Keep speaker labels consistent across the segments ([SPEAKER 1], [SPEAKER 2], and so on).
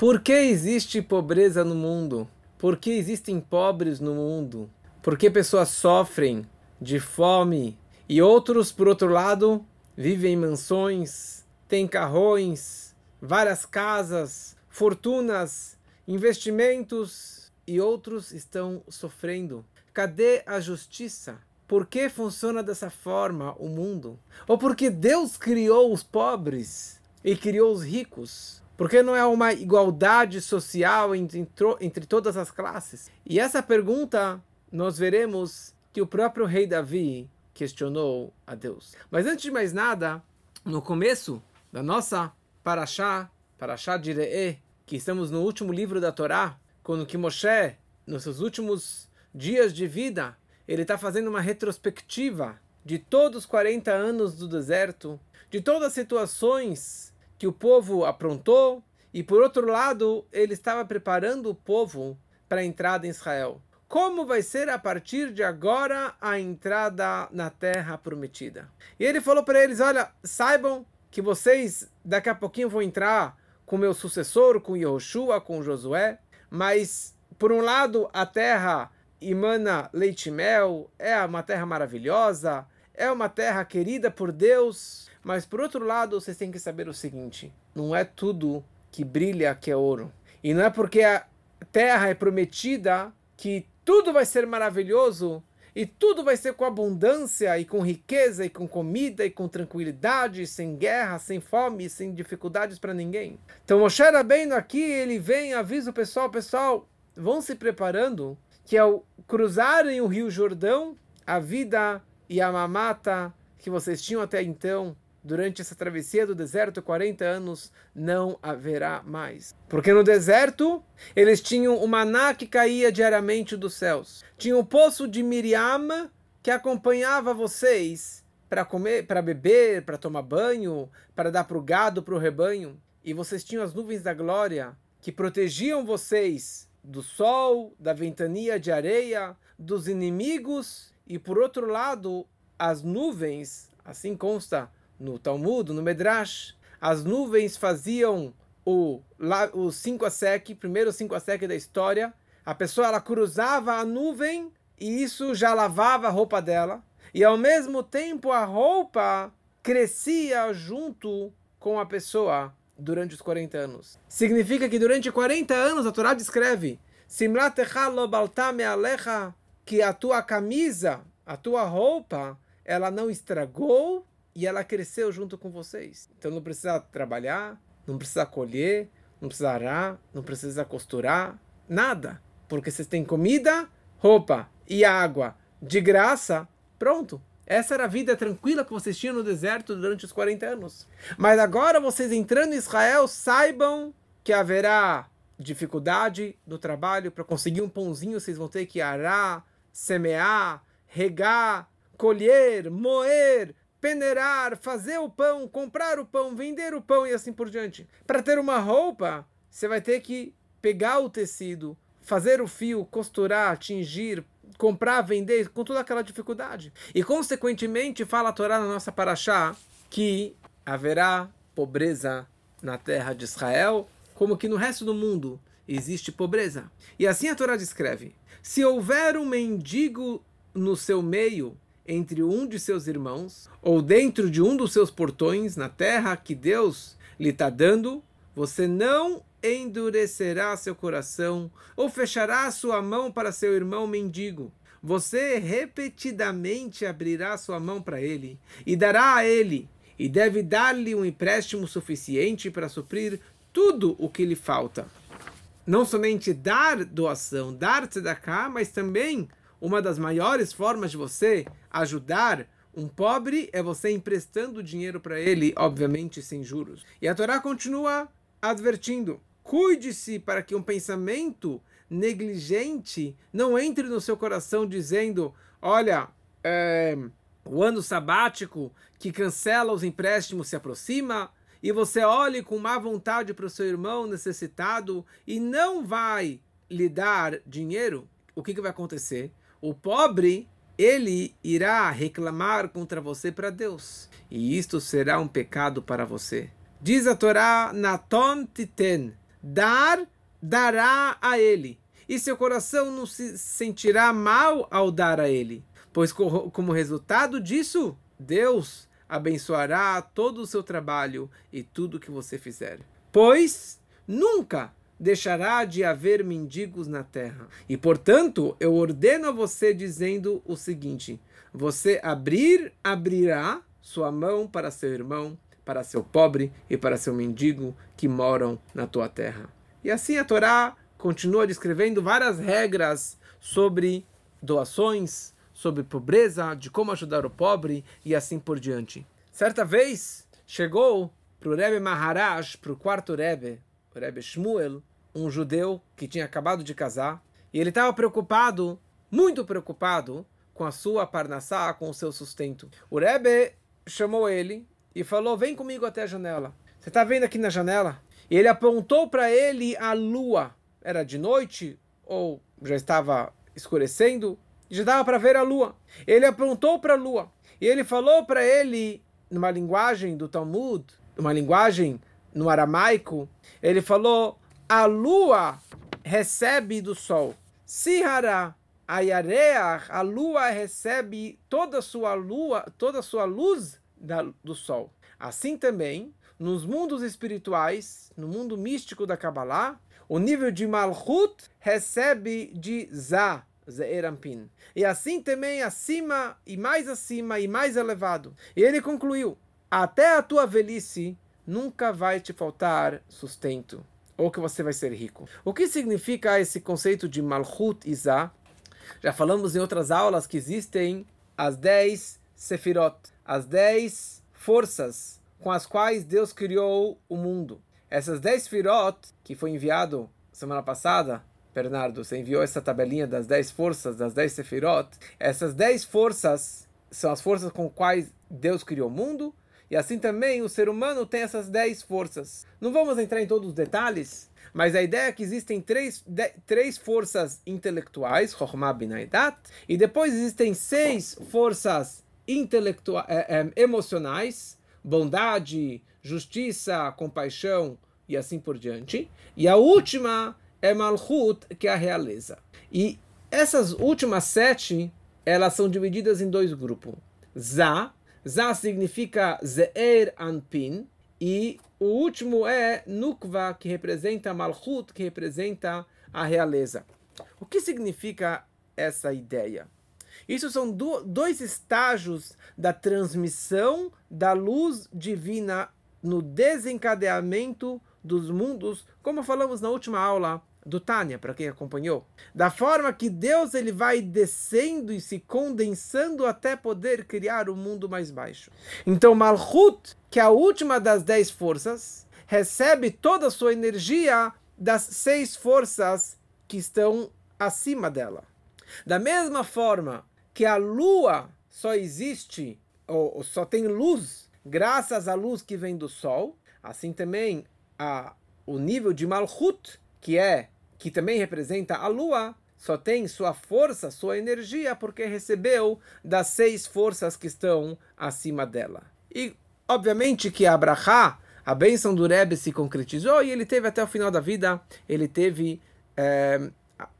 [SPEAKER 1] Por que existe pobreza no mundo? Por que existem pobres no mundo? Por que pessoas sofrem de fome e outros, por outro lado, vivem em mansões, têm carrões, várias casas, fortunas, investimentos e outros estão sofrendo? Cadê a justiça? Por que funciona dessa forma o mundo? Ou porque Deus criou os pobres e criou os ricos? Porque não é uma igualdade social entre, entre todas as classes? E essa pergunta nós veremos que o próprio rei Davi questionou a Deus. Mas antes de mais nada, no começo da nossa Parashá, Parashá de Re'e, que estamos no último livro da Torá, quando que Moshe, nos seus últimos dias de vida, ele está fazendo uma retrospectiva de todos os 40 anos do deserto, de todas as situações que o povo aprontou, e por outro lado, ele estava preparando o povo para a entrada em Israel. Como vai ser a partir de agora a entrada na terra prometida? E ele falou para eles: Olha, saibam que vocês daqui a pouquinho vão entrar com meu sucessor, com Yehoshua, com Josué, mas por um lado a terra emana leite e mel, é uma terra maravilhosa, é uma terra querida por Deus, mas por outro lado vocês têm que saber o seguinte: não é tudo que brilha que é ouro. E não é porque a terra é prometida que tudo vai ser maravilhoso e tudo vai ser com abundância e com riqueza e com comida e com tranquilidade, sem guerra, sem fome, sem dificuldades para ninguém. Então Moshe Rabbeinu aqui, ele vem, avisa o pessoal, pessoal, vão se preparando que ao cruzarem o Rio Jordão, a vida e a mamata que vocês tinham até então, durante essa travessia do deserto, 40 anos, não haverá mais. Porque no deserto, eles tinham o maná que caía diariamente dos céus. Tinha o poço de Miriam que acompanhava vocês para comer, para beber, para tomar banho, para dar para o gado, para o rebanho. E vocês tinham as nuvens da glória que protegiam vocês do sol, da ventania de areia, dos inimigos, e por outro lado, as nuvens, assim consta no Talmud, no Medrash, as nuvens faziam o, o cinco asek, primeiro cinco asek da história. A pessoa ela cruzava a nuvem e isso já lavava a roupa dela. E ao mesmo tempo a roupa crescia junto com a pessoa durante os 40 anos. Significa que durante 40 anos a Torá descreve que a tua camisa, a tua roupa, ela não estragou e ela cresceu junto com vocês. Então não precisa trabalhar, não precisa colher, não precisa arar, não precisa costurar, nada. Porque vocês têm comida, roupa e água de graça, pronto. Essa era a vida tranquila que vocês tinham no deserto durante os 40 anos. Mas agora vocês entrando em Israel, saibam que haverá dificuldade no trabalho. Para conseguir um pãozinho, vocês vão ter que arar, semear, regar, colher, moer, peneirar, fazer o pão, comprar o pão, vender o pão e assim por diante. Para ter uma roupa, você vai ter que pegar o tecido, fazer o fio, costurar, tingir, comprar, vender, com toda aquela dificuldade. E, consequentemente, fala a Torá na nossa paraxá que haverá pobreza na terra de Israel, como que no resto do mundo existe pobreza. E assim a Torá descreve: se houver um mendigo no seu meio, entre um de seus irmãos, ou dentro de um dos seus portões, na terra que Deus lhe está dando, você não endurecerá seu coração ou fechará sua mão para seu irmão mendigo. Você repetidamente abrirá sua mão para ele e dará a ele, e deve dar-lhe um empréstimo suficiente para suprir tudo o que lhe falta. Não somente dar doação, dar tzedakah, mas também uma das maiores formas de você ajudar um pobre é você emprestando dinheiro para ele, obviamente sem juros. E a Torá continua advertindo: Cuide-se para que um pensamento negligente não entre no seu coração dizendo: olha, é, o ano sabático que cancela os empréstimos se aproxima, e você olhe com má vontade para o seu irmão necessitado e não vai lhe dar dinheiro, o que, que vai acontecer? O pobre, ele irá reclamar contra você para Deus, e isto será um pecado para você. Diz a Torá, Naton titen, dar, dará a ele. E seu coração não se sentirá mal ao dar a ele. Pois, como resultado disso, Deus abençoará todo o seu trabalho e tudo que você fizer. Pois nunca deixará de haver mendigos na terra. E portanto, eu ordeno a você dizendo o seguinte: você abrir, abrirá sua mão para seu irmão, para seu pobre e para seu mendigo que moram na tua terra. E assim a Torá continua descrevendo várias regras sobre doações, sobre pobreza, de como ajudar o pobre e assim por diante. Certa vez chegou para o Rebbe Maharaj, para o quarto Rebbe, o Rebbe Shmuel, um judeu que tinha acabado de casar, e ele estava preocupado, muito preocupado, com a sua parnassá, com o seu sustento. O Rebbe chamou ele e falou: Vem comigo até a janela. Você está vendo aqui na janela? E ele apontou para ele a lua. Era de noite ou já estava escurecendo, já dava para ver a lua. Ele apontou para a lua e ele falou para ele, numa linguagem do Talmud, uma linguagem no aramaico, ele falou: a lua recebe do sol. Sihara ayareach, a lua recebe toda sua lua, toda sua luz da, do sol. Assim também, nos mundos espirituais, no mundo místico da Kabbalah, o nível de Malchut recebe de Za, Zeerampin. E assim também acima e mais acima e mais elevado. E ele concluiu: até a tua velhice nunca vai te faltar sustento ou que você vai ser rico. O que significa esse conceito de Malchut Isa? Já falamos em outras aulas que existem as 10 Sefirot, as 10 forças com as quais Deus criou o mundo. Essas 10 Sefirot, que foi enviado semana passada, Bernardo, você enviou essa tabelinha das 10 forças, das 10 Sefirot. Essas 10 forças são as forças com quais Deus criou o mundo e assim também o ser humano tem essas 10 forças. Não vamos entrar em todos os detalhes, mas a ideia é que existem três, de, três forças intelectuais, Chokhmah e depois existem seis forças intelectuais, é, é, emocionais, bondade, justiça, compaixão e assim por diante. E a última é Malchut, que é a realeza. E essas últimas sete, elas são divididas em dois grupos. Za, Za significa Ze'er Anpin. E o último é Nukva, que representa Malchut, que representa a realeza. O que significa essa ideia? Isso são do, dois estágios da transmissão da luz divina no desencadeamento dos mundos, como falamos na última aula do Tânia, para quem acompanhou, da forma que Deus ele vai descendo e se condensando até poder criar o um mundo mais baixo. Então Malchut, que é a última das dez forças, recebe toda a sua energia das seis forças que estão acima dela. Da mesma forma que a lua só existe ou, só tem luz graças à luz que vem do sol, assim também a, o nível de Malchut que é que também representa a lua, só tem sua força, sua energia, porque recebeu das seis forças que estão acima dela. E, obviamente, que a Abraha, a bênção do Rebbe se concretizou e ele teve até o final da vida, ele teve, é,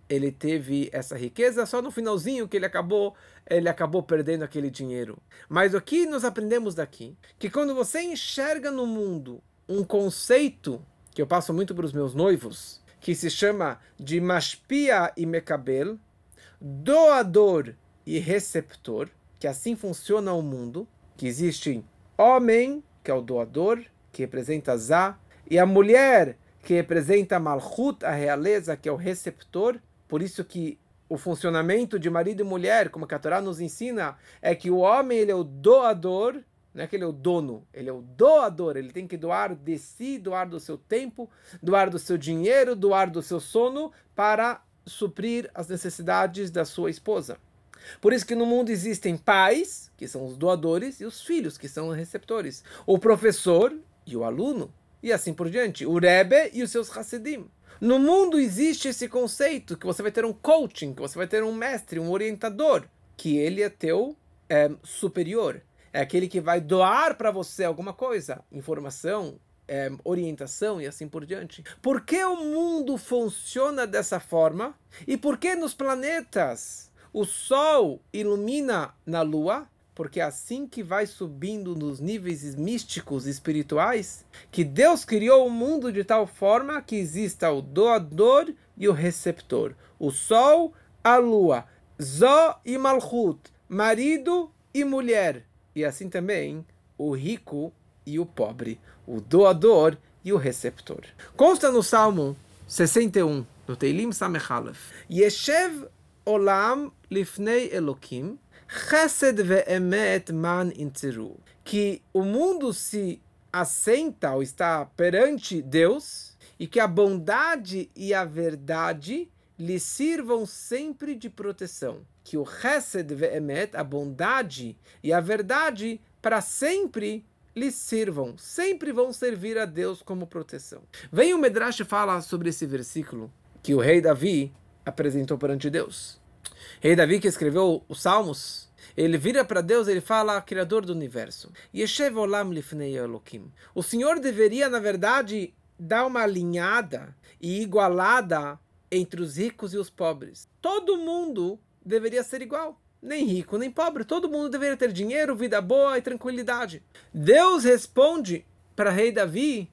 [SPEAKER 1] ele teve essa riqueza, só no finalzinho que ele acabou, ele acabou perdendo aquele dinheiro. Mas o que nós aprendemos daqui? Que quando você enxerga no mundo um conceito que eu passo muito para os meus noivos, que se chama de Mashpia e Mekabel, doador e receptor, que assim funciona o mundo, que existe homem, que é o doador, que representa Zá, e a mulher, que representa Malchut, a realeza, que é o receptor, por isso que o funcionamento de marido e mulher, como a Torá nos ensina, é que o homem ele é o doador não é que ele é o dono, ele é o doador. Ele tem que doar de si, doar do seu tempo, doar do seu dinheiro, doar do seu sono para suprir as necessidades da sua esposa. Por isso que no mundo existem pais, que são os doadores, e os filhos, que são os receptores. O professor e o aluno, e assim por diante. O Rebbe e os seus Hassidim. No mundo existe esse conceito que você vai ter um coaching, que você vai ter um mestre, um orientador, que ele é teu é, superior é aquele que vai doar para você alguma coisa, informação, é, orientação e assim por diante. Por que o mundo funciona dessa forma? E por que nos planetas o Sol ilumina na Lua? Porque é assim que vai subindo nos níveis místicos espirituais, que Deus criou o mundo de tal forma que exista o doador e o receptor. O Sol, a Lua, Zó e Malchut, marido e mulher. E assim também o rico e o pobre, o doador e o receptor. Consta no Salmo 61, no Teilim Samechalef, Yeshev olam lifnei chesed ve'emet man que o mundo se assenta ou está perante Deus e que a bondade e a verdade lhe sirvam sempre de proteção. Que o chesed ve'emet, a bondade e a verdade, para sempre lhes sirvam, sempre vão servir a Deus como proteção. Vem o Medrash fala sobre esse versículo que o rei Davi apresentou perante Deus. Rei Davi que escreveu os Salmos, ele vira para Deus, ele fala, Criador do universo. Yeshev olam lifnei Elohim. O Senhor deveria, na verdade, dar uma alinhada e igualada entre os ricos e os pobres. Todo mundo deveria ser igual nem rico nem pobre, todo mundo deveria ter dinheiro, vida boa e tranquilidade. Deus responde para rei Davi,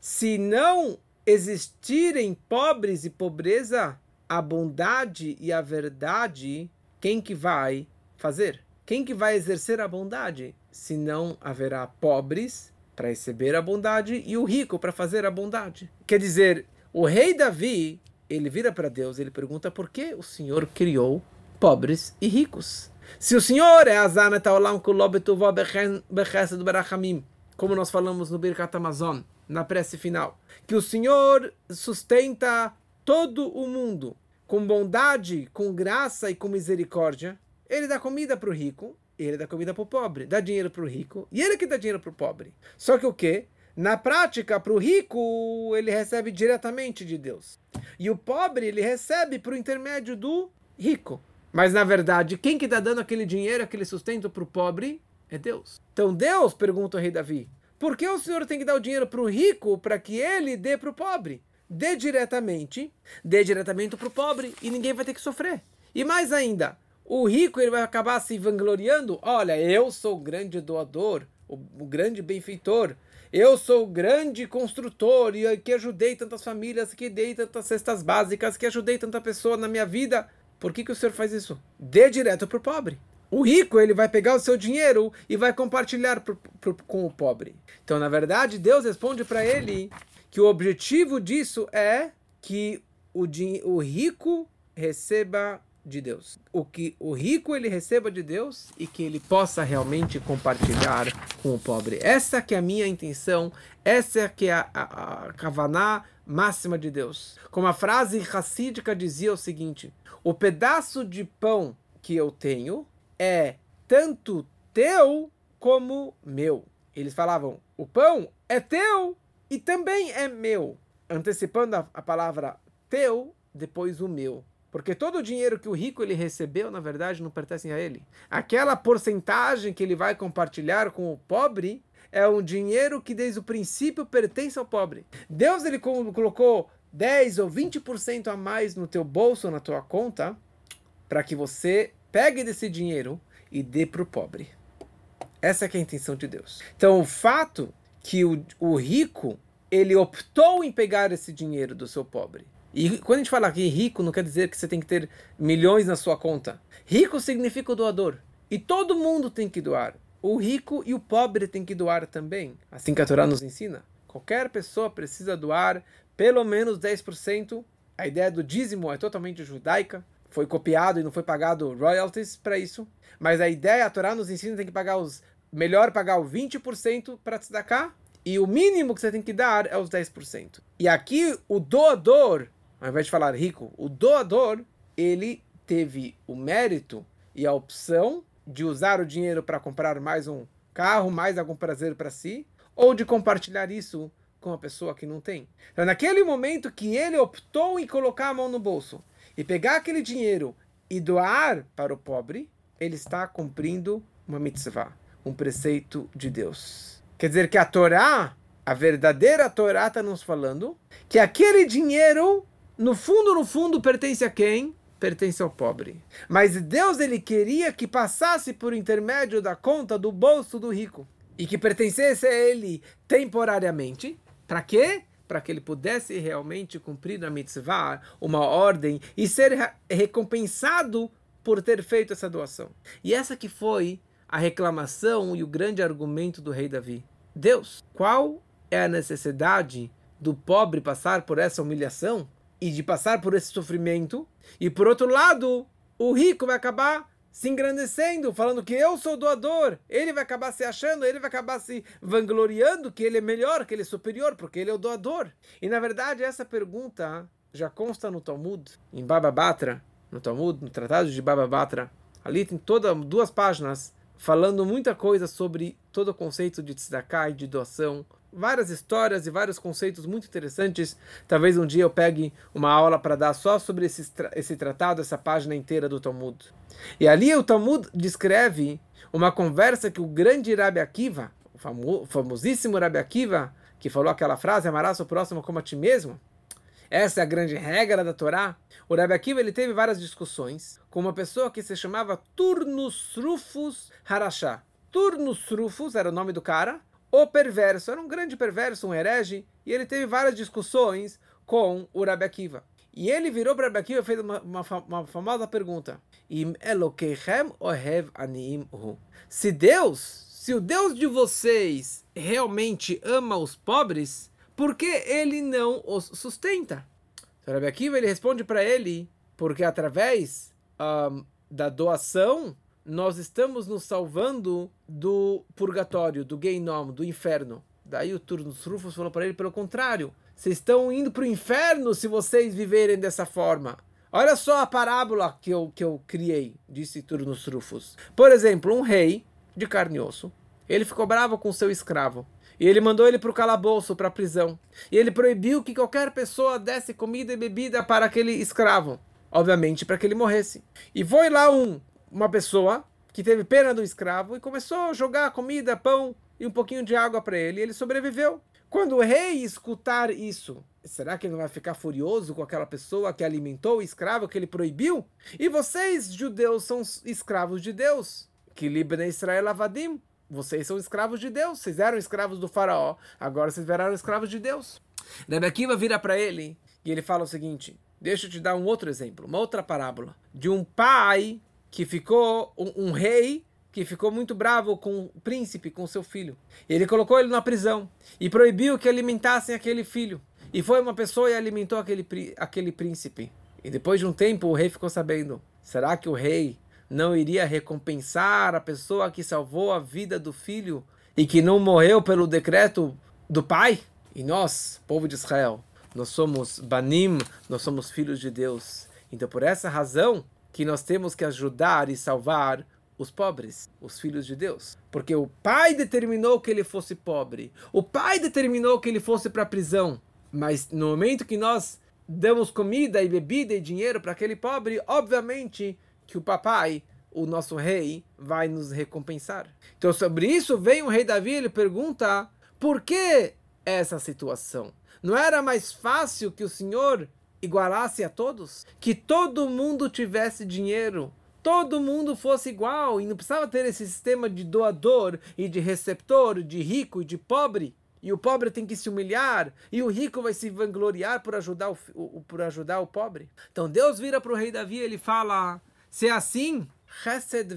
[SPEAKER 1] se não existirem pobres e pobreza, a bondade e a verdade, quem que vai fazer? Quem que vai exercer a bondade? Se não haverá pobres para receber a bondade e o rico para fazer a bondade. Quer dizer, o rei Davi ele vira para Deus, ele pergunta por que o Senhor criou pobres e ricos. Se o Senhor é Azanat Olam Kulobetuvó Bechesed Barachamim, como nós falamos no Birkat Amazon, na prece final, que o Senhor sustenta todo o mundo com bondade, com graça e com misericórdia, ele dá comida para o rico, ele dá comida para o pobre, dá dinheiro para o rico, e ele que dá dinheiro para o pobre. Só que o quê? Na prática, para o rico, ele recebe diretamente de Deus. E o pobre, ele recebe por intermédio do rico. Mas, na verdade, quem que está dando aquele dinheiro, aquele sustento para o pobre é Deus. Então, Deus, pergunta o rei Davi, por que o senhor tem que dar o dinheiro para o rico para que ele dê para o pobre? Dê diretamente, dê diretamente para o pobre e ninguém vai ter que sofrer. E mais ainda, o rico ele vai acabar se vangloriando. Olha, eu sou o grande doador, o, o grande benfeitor. Eu sou o grande construtor e que ajudei tantas famílias, que dei tantas cestas básicas, que ajudei tanta pessoa na minha vida. Por que, que o senhor faz isso? Dê direto para o pobre. O rico ele vai pegar o seu dinheiro e vai compartilhar pro, pro, com o pobre. Então, na verdade, Deus responde para ele que o objetivo disso é que o, o rico receba de Deus. O que o rico ele receba de Deus e que ele possa realmente compartilhar com o pobre. Essa que é a minha intenção, essa é que é a, a, a kavaná máxima de Deus. Como a frase racídica dizia o seguinte: o pedaço de pão que eu tenho é tanto teu como meu. Eles falavam: o pão é teu e também é meu, antecipando a, a palavra teu, depois o meu. Porque todo o dinheiro que o rico ele recebeu, na verdade, não pertence a ele. Aquela porcentagem que ele vai compartilhar com o pobre é um dinheiro que desde o princípio pertence ao pobre. Deus ele colocou 10 ou 20% a mais no teu bolso, na tua conta, para que você pegue desse dinheiro e dê para o pobre. Essa é, é a intenção de Deus. Então, o fato que o, o rico ele optou em pegar esse dinheiro do seu pobre e quando a gente fala aqui rico, não quer dizer que você tem que ter milhões na sua conta. Rico significa o doador. E todo mundo tem que doar. O rico e o pobre tem que doar também. Assim que a Torá nos ensina. Qualquer pessoa precisa doar pelo menos 10%. A ideia do dízimo é totalmente judaica. Foi copiado e não foi pagado royalties para isso. Mas a ideia, a Torá nos ensina, tem que pagar os. Melhor pagar o 20% para tzedakah. E o mínimo que você tem que dar é os 10%. E aqui o doador ao invés de falar rico, o doador, ele teve o mérito e a opção de usar o dinheiro para comprar mais um carro, mais algum prazer para si, ou de compartilhar isso com a pessoa que não tem. Então, naquele momento que ele optou em colocar a mão no bolso e pegar aquele dinheiro e doar para o pobre, ele está cumprindo uma mitzvah, um preceito de Deus. Quer dizer que a Torá, a verdadeira Torá está nos falando que aquele dinheiro, no fundo, no fundo, pertence a quem? Pertence ao pobre. Mas Deus ele queria que passasse por intermédio da conta do bolso do rico e que pertencesse a ele temporariamente. Para quê? Para que ele pudesse realmente cumprir a mitzvah, uma ordem, e ser recompensado por ter feito essa doação. E essa que foi a reclamação e o grande argumento do rei Davi. Deus, qual é a necessidade do pobre passar por essa humilhação e de passar por esse sofrimento? E por outro lado, o rico vai acabar se engrandecendo, falando que eu sou doador. Ele vai acabar se achando, ele vai acabar se vangloriando que ele é melhor, que ele é superior, porque ele é o doador. E na verdade, essa pergunta já consta no Talmud, em Baba Batra, no Talmud, no Tratado de Baba Batra. Ali tem toda duas páginas falando muita coisa sobre todo o conceito de tzedakah e de doação, várias histórias e vários conceitos muito interessantes. Talvez um dia eu pegue uma aula para dar só sobre esse, esse tratado, essa página inteira do Talmud. E ali o Talmud descreve uma conversa que o grande Rabi Akiva, o famo, famosíssimo Rabi Akiva, que falou aquela frase, amarás o próximo como a ti mesmo, essa é a grande regra da Torá. O Rabi Akiva ele teve várias discussões com uma pessoa que se chamava Turnus Rufus Harashá. Turnus Rufus era o nome do cara, o perverso, era um grande perverso, um herege, e ele teve várias discussões com o Rabi Akiva. E ele virou para Rabi Akiva e fez uma, uma, uma famosa pergunta. Se Deus, se o Deus de vocês realmente ama os pobres, por que ele não os sustenta? O Rabi Akiva ele responde para ele, porque através um, da doação nós estamos nos salvando do purgatório, do Geinom, do inferno. Daí o Turnus Rufus falou para ele, pelo contrário, vocês estão indo para o inferno se vocês viverem dessa forma. Olha só a parábola que eu, que eu criei, disse Turnus Rufus. Por exemplo, um rei de carne e osso, ele ficou bravo com seu escravo. E ele mandou ele para o calabouço, para a prisão. E ele proibiu que qualquer pessoa desse comida e bebida para aquele escravo. Obviamente, para que ele morresse. E foi lá um uma pessoa que teve pena do escravo e começou a jogar comida, pão e um pouquinho de água para ele. E ele sobreviveu. Quando o rei escutar isso, será que ele não vai ficar furioso com aquela pessoa que alimentou o escravo que ele proibiu? E vocês, judeus, são escravos de Deus. Que libna Israel avadim. Vocês são escravos de Deus. Vocês eram escravos do faraó. Agora vocês viraram escravos de Deus. Rebbe Akiva vira para ele e ele fala o seguinte. Deixa eu te dar um outro exemplo, uma outra parábola. De um pai que ficou um, um, rei que ficou muito bravo com o príncipe, com seu filho. Ele colocou ele na prisão e proibiu que alimentassem aquele filho. E foi uma pessoa e alimentou aquele, aquele príncipe. E depois de um tempo o rei ficou sabendo: será que o rei não iria recompensar a pessoa que salvou a vida do filho e que não morreu pelo decreto do pai? E nós, povo de Israel, nós somos Banim, nós somos filhos de Deus. Então, por essa razão, que nós temos que ajudar e salvar os pobres, os filhos de Deus. Porque o pai determinou que ele fosse pobre. O pai determinou que ele fosse para a prisão. Mas no momento que nós damos comida e bebida e dinheiro para aquele pobre, obviamente que o papai, o nosso rei, vai nos recompensar. Então sobre isso vem o rei Davi, ele pergunta: por que essa situação? Não era mais fácil que o Senhor igualasse a todos? Que todo mundo tivesse dinheiro, todo mundo fosse igual e não precisava ter esse sistema de doador e de receptor, de rico e de pobre. E o pobre tem que se humilhar e o rico vai se vangloriar por ajudar o, o por ajudar o pobre. Então Deus vira para o rei Davi e ele fala: se é assim, Chesed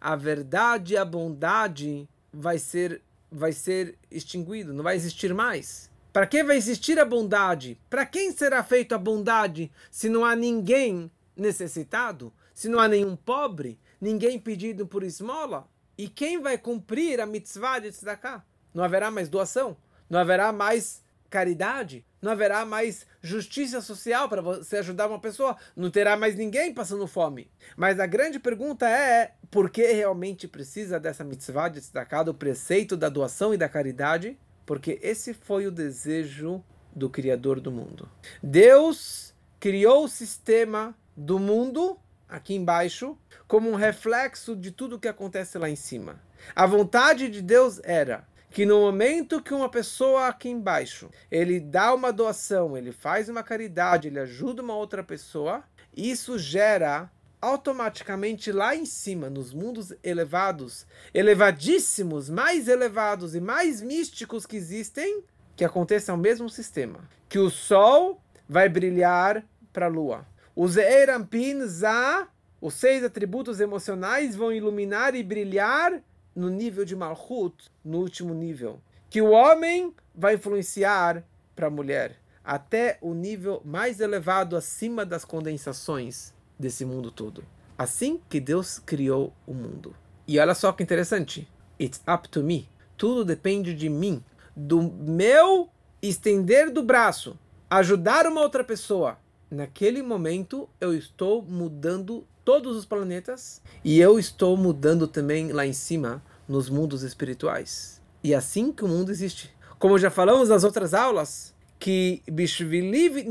[SPEAKER 1] a verdade e a bondade vai ser vai ser extinguido, não vai existir mais. Para que vai existir a bondade? Para quem será feita a bondade se não há ninguém necessitado? Se não há nenhum pobre? Ninguém pedido por esmola? E quem vai cumprir a mitzvah de tzedakah? Não haverá mais doação? Não haverá mais caridade? Não haverá mais justiça social para você ajudar uma pessoa? Não terá mais ninguém passando fome? Mas a grande pergunta é por que realmente precisa dessa mitzvah de tzedakah, do preceito da doação e da caridade? Porque esse foi o desejo do Criador do mundo. Deus criou o sistema do mundo, aqui embaixo, como um reflexo de tudo que acontece lá em cima. A vontade de Deus era que no momento que uma pessoa aqui embaixo, ele dá uma doação, ele faz uma caridade, ele ajuda uma outra pessoa, isso gera automaticamente lá em cima, nos mundos elevados, elevadíssimos, mais elevados e mais místicos que existem, que aconteça o mesmo sistema. Que o sol vai brilhar para a lua. Os Eirampin Za, os seis atributos emocionais, vão iluminar e brilhar no nível de Malchut, no último nível. Que o homem vai influenciar para a mulher, até o nível mais elevado acima das condensações desse mundo todo. Assim que Deus criou o mundo. E olha só que interessante. It's up to me. Tudo depende de mim. Do meu estender do braço, ajudar uma outra pessoa. Naquele momento eu estou mudando todos os planetas e eu estou mudando também lá em cima nos mundos espirituais. E assim que o mundo existe. Como já falamos nas outras aulas, que Bishviliv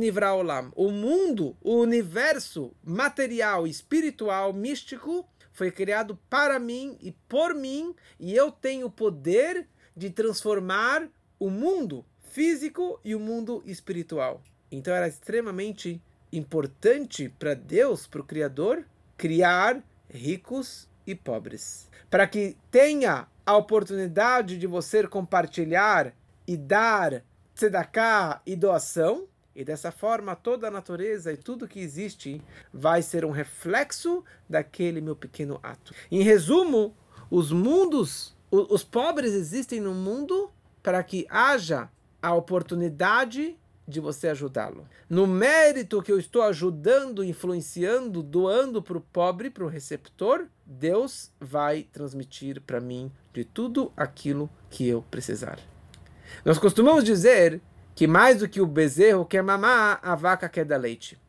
[SPEAKER 1] o mundo, o universo material, espiritual, místico, foi criado para mim e por mim, e eu tenho o poder de transformar o mundo físico e o mundo espiritual. Então era extremamente importante para Deus, para o Criador, criar ricos e pobres. Para que tenha a oportunidade de você compartilhar e dar tzedakah e doação, e dessa forma toda a natureza e tudo que existe vai ser um reflexo daquele meu pequeno ato. Em resumo, os mundos, os pobres existem no mundo para que haja a oportunidade de você ajudá-lo. No mérito que eu estou ajudando, influenciando, doando para o pobre, para o receptor, Deus vai transmitir para mim de tudo aquilo que eu precisar. Nós costumamos dizer que mais do que o bezerro quer mamar, a vaca quer dar leite.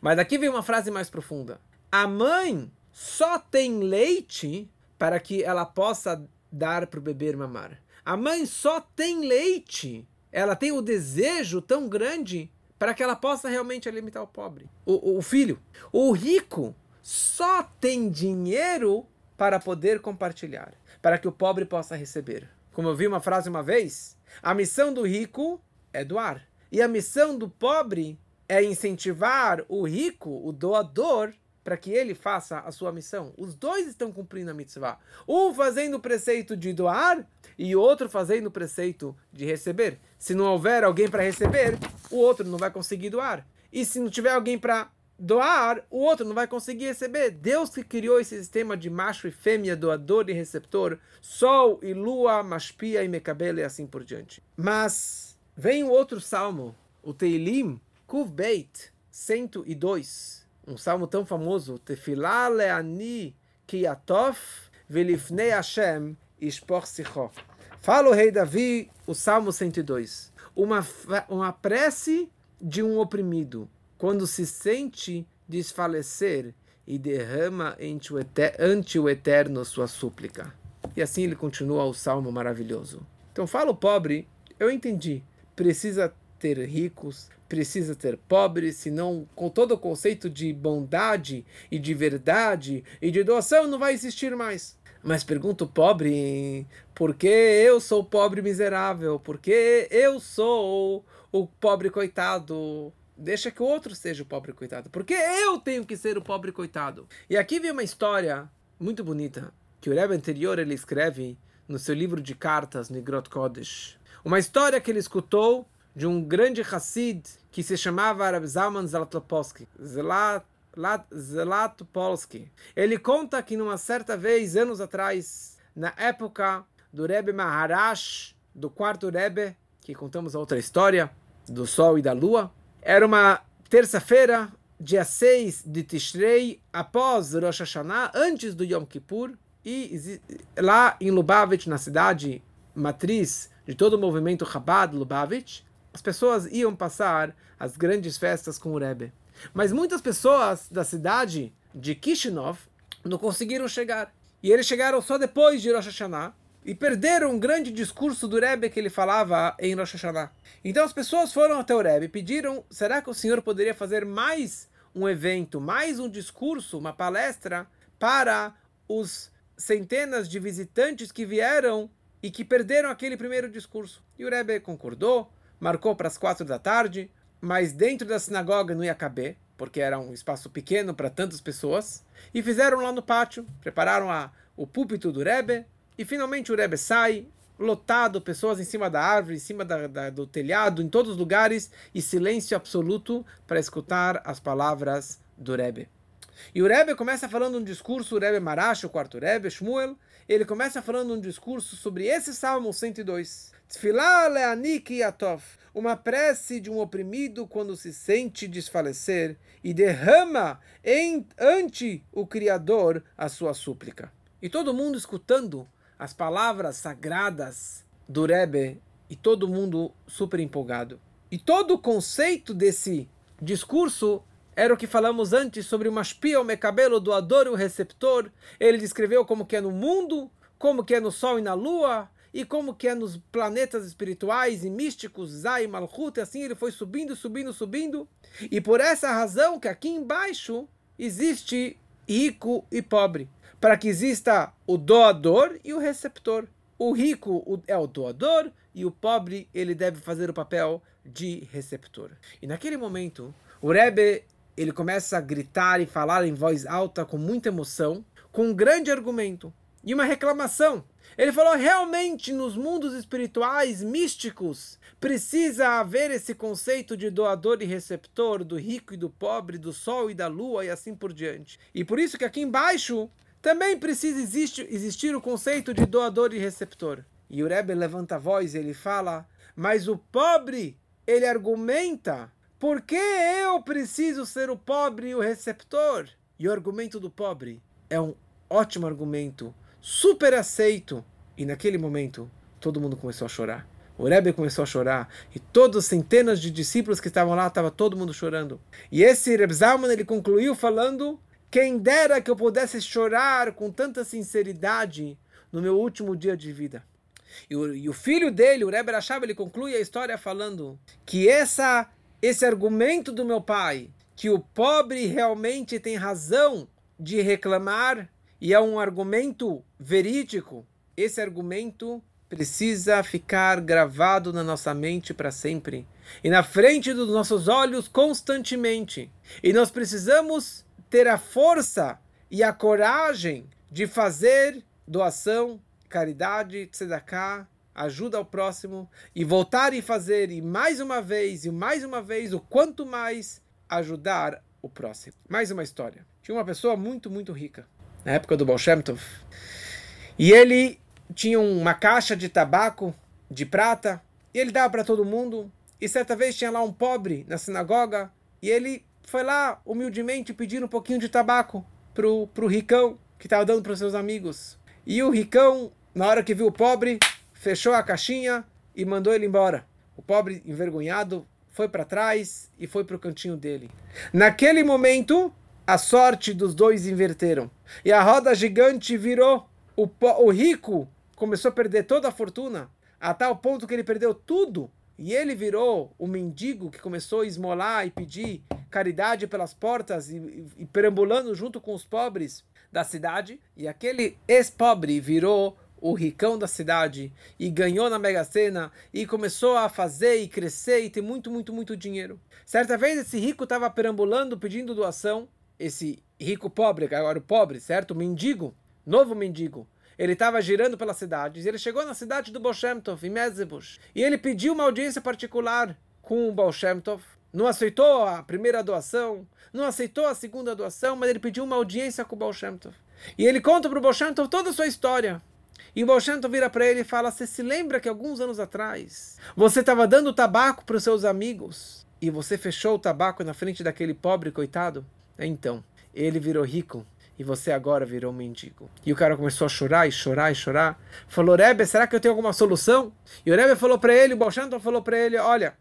[SPEAKER 1] Mas aqui vem uma frase mais profunda. A mãe só tem leite para que ela possa dar para o bebê mamar. A mãe só tem leite ela tem o desejo tão grande para que ela possa realmente alimentar o pobre, o, o filho. O rico só tem dinheiro para poder compartilhar, para que o pobre possa receber. Como eu vi uma frase uma vez, a missão do rico é doar. E a missão do pobre é incentivar o rico, o doador, para que ele faça a sua missão. Os dois estão cumprindo a mitzvah. Um fazendo o preceito de doar e o outro fazendo o preceito de receber. Se não houver alguém para receber, o outro não vai conseguir doar. E se não tiver alguém para doar, o outro não vai conseguir receber. Deus que criou esse sistema de macho e fêmea, doador e receptor, sol e lua, mashpia e mecabele e assim por diante. Mas vem o outro salmo, o Teilim, Kuv Beit, 102 um salmo tão famoso, Tefilá leani kiyatof velifnei Hashem sicho. Fala o rei Davi, o Salmo 102. Uma, uma prece de um oprimido, quando se sente desfalecer e derrama ante o eterno sua súplica. E assim ele continua o salmo maravilhoso. Então fala o pobre, eu entendi, precisa ter ricos, precisa ter pobres, senão com todo o conceito de bondade e de verdade e de doação não vai existir mais. Mas pergunto pobre, por que eu sou pobre miserável? Por que eu sou o pobre coitado? Deixa que o outro seja o pobre coitado. Por que eu tenho que ser o pobre coitado? E aqui vem uma história muito bonita que o Rebbe anterior ele escreve no seu livro de cartas, Nigrot Kodesh. Uma história que ele escutou de um grande Hassid que se chamava Zalman Zlatopolsky. Zlat, Zlatopolsky. Ele conta que numa certa vez, anos atrás, na época do Rebbe Maharash, do quarto Rebbe, que contamos a outra história, do Sol e da Lua, era uma terça-feira, dia 6 de Tishrei, após Rosh Hashanah, antes do Yom Kippur, e lá em Lubavitch, na cidade matriz de todo o movimento Chabad Lubavitch, as pessoas iam passar as grandes festas com o Rebbe. Mas muitas pessoas da cidade de Kishinev não conseguiram chegar. E eles chegaram só depois de Rosh Hashanah e perderam um grande discurso do Rebbe que ele falava em Rosh Hashanah. Então as pessoas foram até o Rebbe e pediram: será que o senhor poderia fazer mais um evento, mais um discurso, uma palestra para os centenas de visitantes que vieram e que perderam aquele primeiro discurso. E o Rebbe concordou, marcou para as quatro da tarde, mas dentro da sinagoga não ia caber, porque era um espaço pequeno para tantas pessoas, e fizeram lá no pátio, prepararam a, o púlpito do Rebbe, e finalmente o Rebbe sai, lotado, pessoas em cima da árvore, em cima da, da, do telhado, em todos os lugares, e silêncio absoluto para escutar as palavras do Rebbe. E o Rebbe começa falando um discurso, o Rebbe Marash, o quarto Rebbe, Shmuel, ele começa falando um discurso sobre esse Salmo 102. Tfilah le'anik yatov, uma prece de um oprimido quando se sente desfalecer e derrama em, ante o Criador a sua súplica. E todo mundo escutando as palavras sagradas do Rebbe e todo mundo super empolgado. E todo o conceito desse discurso era o que falamos antes sobre o mashpia, o mecabelo, o doador e o receptor. Ele descreveu como que é no mundo, como que é no sol e na lua, e como que é nos planetas espirituais e místicos, Zai, Malchut, e assim ele foi subindo, subindo, subindo. E por essa razão que aqui embaixo existe rico e pobre para que exista o doador e o receptor. O rico é o doador e o pobre ele deve fazer o papel de receptor. E naquele momento, o Rebbe ele começa a gritar e falar em voz alta com muita emoção, com um grande argumento e uma reclamação. Ele falou: realmente nos mundos espirituais místicos precisa haver esse conceito de doador e receptor, do rico e do pobre, do sol e da lua e assim por diante. E por isso que aqui embaixo também precisa existir, existir o conceito de doador e receptor. E o Rebbe levanta a voz e ele fala, mas o pobre, ele argumenta, por que eu preciso ser o pobre e o receptor? E o argumento do pobre é um ótimo argumento, super aceito. E naquele momento, todo mundo começou a chorar. O Rebbe começou a chorar e todas centenas de discípulos que estavam lá, estava todo mundo chorando. E esse Reb Zalman, ele concluiu falando quem dera que eu pudesse chorar com tanta sinceridade no meu último dia de vida. E o, e o filho dele, o Rebbe Rashab, ele conclui a história falando que essa, esse argumento do meu pai, que o pobre realmente tem razão de reclamar, e é um argumento verídico, esse argumento precisa ficar gravado na nossa mente para sempre e na frente dos nossos olhos constantemente. E nós precisamos ter a força e a coragem de fazer doação, caridade, tzedakah, ajuda ao próximo e voltar e fazer e mais uma vez e mais uma vez o quanto mais ajudar o próximo. Mais uma história. Tinha uma pessoa muito muito rica na época do Baal Shem Tov, e ele tinha uma caixa de tabaco de prata e ele dava para todo mundo. E certa vez tinha lá um pobre na sinagoga e ele foi lá humildemente pedir um pouquinho de tabaco pro, pro ricão que estava dando para os seus amigos. E o ricão, na hora que viu o pobre, fechou a caixinha e mandou ele embora. O pobre, envergonhado, foi para trás e foi para o cantinho dele. Naquele momento, a sorte dos dois inverteram. E a roda gigante virou. O, o rico começou a perder toda a fortuna, a tal ponto que ele perdeu tudo e ele virou o mendigo que começou a esmolar e pedir caridade pelas portas e, e, e perambulando junto com os pobres da cidade. E aquele ex-pobre virou o ricão da cidade e ganhou na Mega Sena e começou a fazer e crescer e ter muito, muito, muito dinheiro. Certa vez esse rico estava perambulando pedindo doação. Esse rico pobre, agora o pobre, certo? O mendigo, novo mendigo, ele estava girando pelas cidades. Ele chegou na cidade do Baal Shem Tov, em Mezebush. E ele pediu uma audiência particular com o Baal Shem Tov. Não aceitou a primeira doação, não aceitou a segunda doação, mas ele pediu uma audiência com o Baal Shem Tov. E ele conta para o Baal Shem Tov toda a sua história. E o Baal Shem Tov vira para ele e fala: Você se lembra que alguns anos atrás você estava dando tabaco para os seus amigos e você fechou o tabaco na frente daquele pobre coitado? Então, ele virou rico e você agora virou um mendigo. E o cara começou a chorar e chorar e chorar. Falou, Rebbe, será que eu tenho alguma solução? E o Rebbe falou para ele, o Balshanton falou para ele, olha,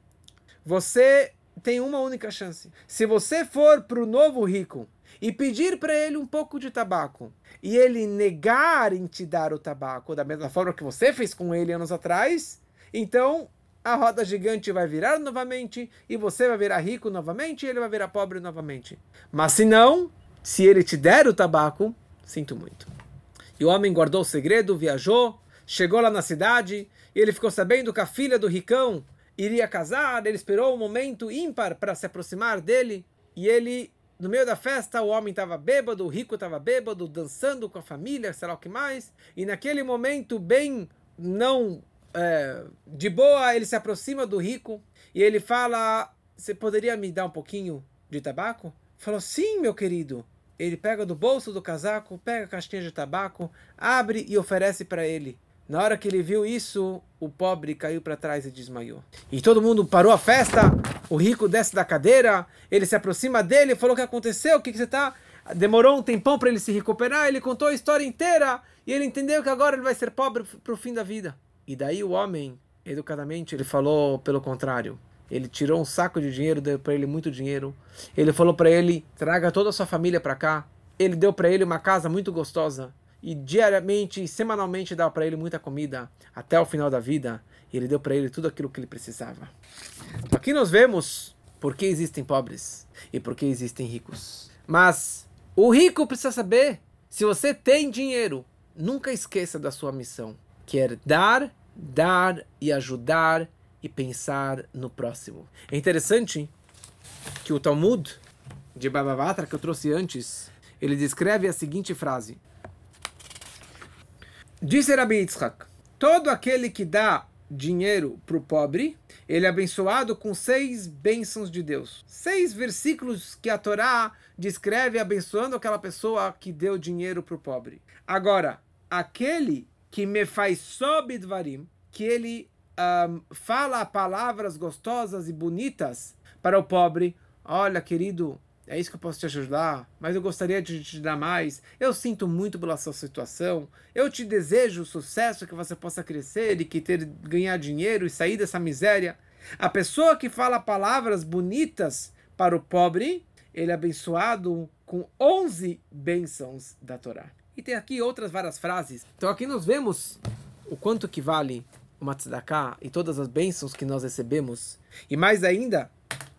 [SPEAKER 1] você tem uma única chance. Se você for para o novo rico e pedir para ele um pouco de tabaco, e ele negar em te dar o tabaco da mesma forma que você fez com ele anos atrás, então a roda gigante vai virar novamente e você vai virar rico novamente e ele vai virar pobre novamente. Mas se não, se ele te der o tabaco, sinto muito. E o homem guardou o segredo, viajou, chegou lá na cidade e ele ficou sabendo que a filha do ricão iria casar. Ele esperou um momento ímpar para se aproximar dele e ele, no meio da festa, o homem estava bêbado, o rico estava bêbado, dançando com a família, sei lá o que mais. E naquele momento, bem não é, de boa, ele se aproxima do rico e ele fala: Você poderia me dar um pouquinho de tabaco? Falou: Sim, meu querido. Ele pega do bolso do casaco, pega a caixinha de tabaco, abre e oferece para ele. Na hora que ele viu isso, o pobre caiu para trás e desmaiou. E todo mundo parou a festa. O rico desce da cadeira, ele se aproxima dele, falou o que aconteceu, o que, que você está Demorou um tempão para ele se recuperar, ele contou a história inteira e ele entendeu que agora ele vai ser pobre para o fim da vida. E daí o homem, educadamente, ele falou pelo contrário. Ele tirou um saco de dinheiro, deu para ele muito dinheiro. Ele falou para ele: traga toda a sua família para cá. Ele deu para ele uma casa muito gostosa e diariamente, semanalmente dava para ele muita comida até o final da vida. E ele deu para ele tudo aquilo que ele precisava. Aqui nós vemos por que existem pobres e por que existem ricos. Mas o rico precisa saber: se você tem dinheiro, nunca esqueça da sua missão, que é dar, dar e ajudar e pensar no próximo. É interessante que o Talmud de Baba Batra, que eu trouxe antes, ele descreve a seguinte frase. Disse Rabi Yitzhak, todo aquele que dá dinheiro para o pobre, ele é abençoado com seis bênçãos de Deus. Seis versículos que a Torá descreve abençoando aquela pessoa que deu dinheiro para o pobre. Agora, aquele que me faz sob dvarim, que ele um, fala palavras gostosas e bonitas para o pobre. Olha, querido, é isso que eu posso te ajudar, mas eu gostaria de te dar mais. Eu sinto muito pela sua situação. Eu te desejo sucesso, que você possa crescer e que ter ganhar dinheiro e sair dessa miséria. A pessoa que fala palavras bonitas para o pobre, ele é abençoado com 11 bênçãos da Torá. E tem aqui outras várias frases. Então aqui nós vemos o quanto que vale uma tzedakah e todas as bênçãos que nós recebemos. E mais ainda,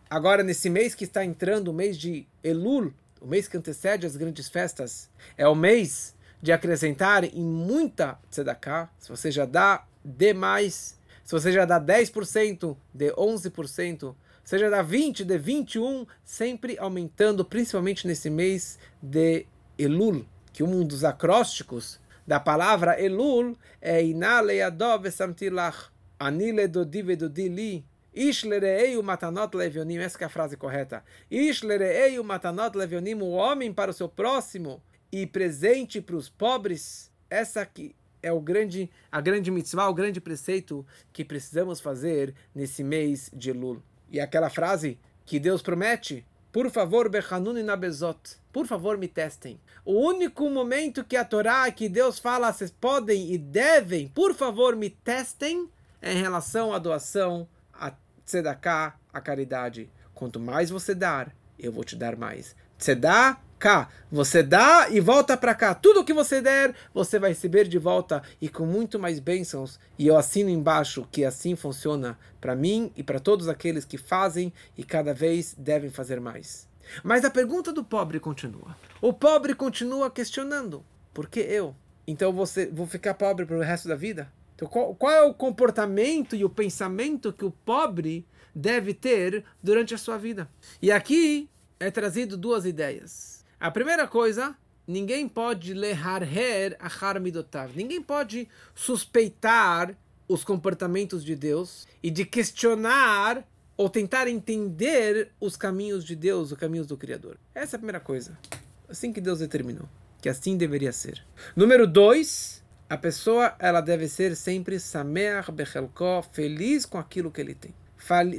[SPEAKER 1] agora nesse mês que está entrando, o mês de Elul, o mês que antecede as grandes festas, é o mês de acrescentar em muita tzedakah. Se você já dá, dê mais. Se você já dá 10%, dê 11%. Se já dá 20%, dê 21%, sempre aumentando, principalmente nesse mês de Elul, que um dos acrósticos da palavra Elul é Inale Adov Samtilach, Anile Dodi Vedodi Li, Ishlerei Matanot Levionim, essa é a frase correta. Ishlerei Matanot Levionim, o homem para o seu próximo e presente para os pobres. Essa aqui é o grande, a grande mitzvah, o grande preceito que precisamos fazer nesse mês de Elul. E aquela frase que Deus promete, por favor, Bechanun Nabezot. Por favor, me testem. O único momento que a Torá, que Deus fala, vocês podem e devem, por favor, me testem, é em relação à doação, a tzedakah, a caridade. Quanto mais você dar, eu vou te dar mais. Tzedá, cá. Você dá e volta para cá. Tudo que você der, você vai receber de volta e com muito mais bênçãos. E eu assino embaixo que assim funciona para mim e para todos aqueles que fazem e cada vez devem fazer mais. Mas a pergunta do pobre continua. O pobre continua questionando: por que eu? Então você vou ficar pobre para o resto da vida? Então, qual, qual é o comportamento e o pensamento que o pobre deve ter durante a sua vida? E aqui é trazido duas ideias. A primeira coisa, ninguém pode leharher a midotav. Ninguém pode suspeitar os comportamentos de Deus e de questionar ou tentar entender os caminhos de Deus, os caminhos do Criador. Essa é a primeira coisa. Assim que Deus determinou. Que assim deveria ser. Número dois, a pessoa ela deve ser sempre sameach bechelko, feliz com aquilo que ele tem.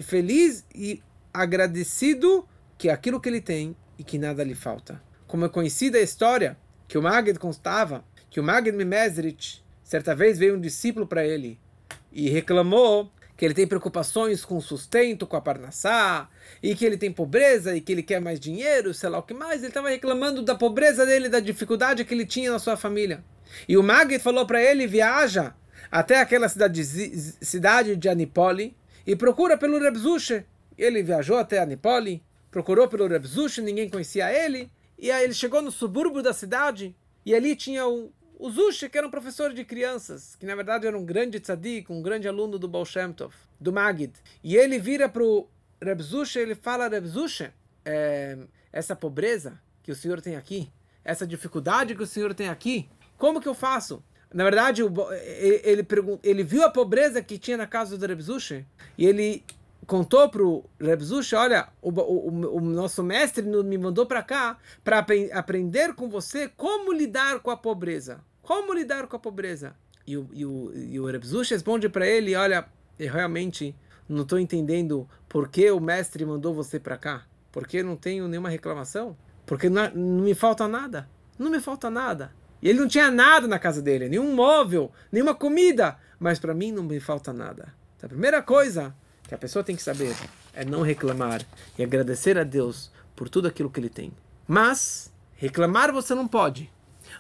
[SPEAKER 1] Feliz e agradecido que aquilo que ele tem e que nada lhe falta como é conhecida a história que o Magid constava, que o Magid Mimezrich, certa vez veio um discípulo para ele e reclamou que ele tem preocupações com o sustento, com a parnassá, e que ele tem pobreza e que ele quer mais dinheiro, sei lá o que mais. Ele estava reclamando da pobreza dele, da dificuldade que ele tinha na sua família. E o Magid falou para ele: viaja até aquela cidade, cidade de Anipoli e procura pelo Rebzushe. Ele viajou até Anipoli, procurou pelo Rebzushe, ninguém conhecia ele. E aí ele chegou no subúrbio da cidade e ali tinha um, o Zushi, que era um professor de crianças, que na verdade era um grande tzadik, um grande aluno do Baal Shem Tov, do Magid. E ele vira para o Reb Zushi, ele fala, Reb Zushi, é, essa pobreza que o senhor tem aqui, essa dificuldade que o senhor tem aqui, como que eu faço? Na verdade, ele, ele, ele viu a pobreza que tinha na casa do Reb Zushi, e ele contou para o Rebzush, olha, o, o, o, nosso mestre me mandou para cá para ap aprender com você como lidar com a pobreza. Como lidar com a pobreza? E o, e o, e o Rebzush responde para ele, olha, eu realmente não estou entendendo por que o mestre mandou você para cá. Porque não tenho nenhuma reclamação. Porque não, não me falta nada. Não me falta nada. E ele não tinha nada na casa dele, nenhum móvel, nenhuma comida. Mas para mim não me falta nada. Então, a primeira coisa que a pessoa tem que saber é não reclamar e agradecer a Deus por tudo aquilo que ele tem. Mas reclamar você não pode,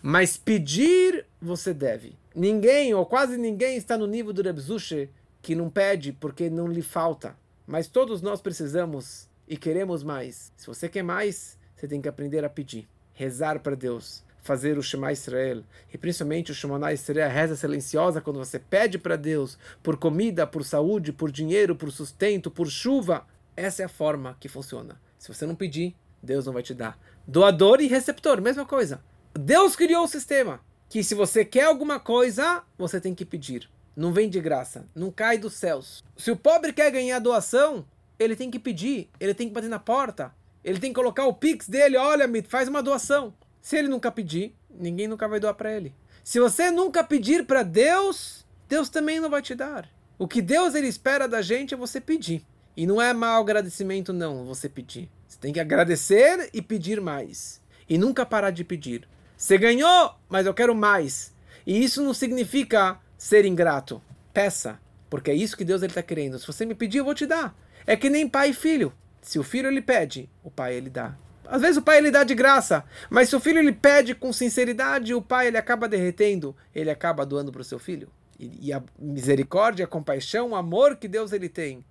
[SPEAKER 1] mas pedir você deve. Ninguém ou quase ninguém está no nível do Rebzuche que não pede porque não lhe falta. Mas todos nós precisamos e queremos mais. Se você quer mais, você tem que aprender a pedir, rezar para Deus, fazer o Shema Israel. E principalmente o Shema Israel, a reza silenciosa, quando você pede para Deus por comida, por saúde, por dinheiro, por sustento, por chuva. Essa é a forma que funciona. Se você não pedir, Deus não vai te dar. Doador e receptor, mesma coisa. Deus criou o sistema que se você quer alguma coisa, você tem que pedir. Não vem de graça, não cai dos céus. Se o pobre quer ganhar doação, ele tem que pedir, ele tem que bater na porta, ele tem que colocar o pix dele, olha, me faz uma doação. Se ele nunca pedir, ninguém nunca vai doar para ele. Se você nunca pedir para Deus, Deus também não vai te dar. O que Deus ele espera da gente é você pedir. E não é mau agradecimento, não, você pedir. Você tem que agradecer e pedir mais. E nunca parar de pedir. Você ganhou, mas eu quero mais. E isso não significa ser ingrato. Peça, porque é isso que Deus está querendo. Se você me pedir, eu vou te dar. É que nem pai e filho. Se o filho ele pede, o pai ele dá. Às vezes o pai ele dá de graça, mas se o filho ele pede com sinceridade, o pai ele acaba derretendo, ele acaba doando para o seu filho. E, e, a misericórdia, a compaixão, o amor que Deus ele tem.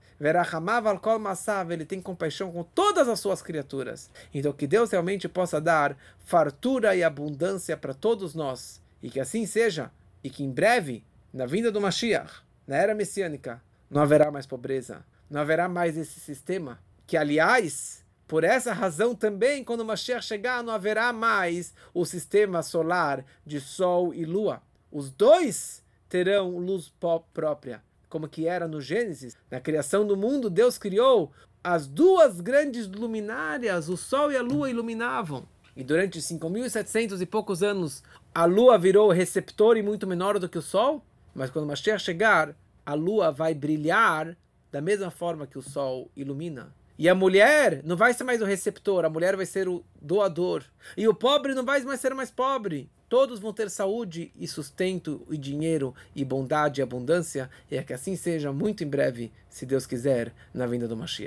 [SPEAKER 1] Ele tem compaixão com todas as suas criaturas. Então que Deus realmente possa dar fartura e abundância para todos nós. E que assim seja. E que em breve, na vinda do Mashiach, na era messiânica, não haverá mais pobreza. Não haverá mais esse sistema. Que aliás por essa razão também, quando Mashiach chegar, não haverá mais o sistema solar de Sol e Lua. Os dois terão luz própria, como que era no Gênesis. Na criação do mundo, Deus criou as duas grandes luminárias, o Sol e a Lua iluminavam. E durante 5.700 e poucos anos, a Lua virou receptor e muito menor do que o Sol. Mas quando Mashiach chegar, a Lua vai brilhar da mesma forma que o Sol ilumina. E a mulher não vai ser mais o receptor, a mulher vai ser o doador. E o pobre não vai mais ser mais pobre. Todos vão ter saúde e sustento e dinheiro e bondade e abundância. E é que assim seja muito em breve, se Deus quiser, na vinda do Mashiach.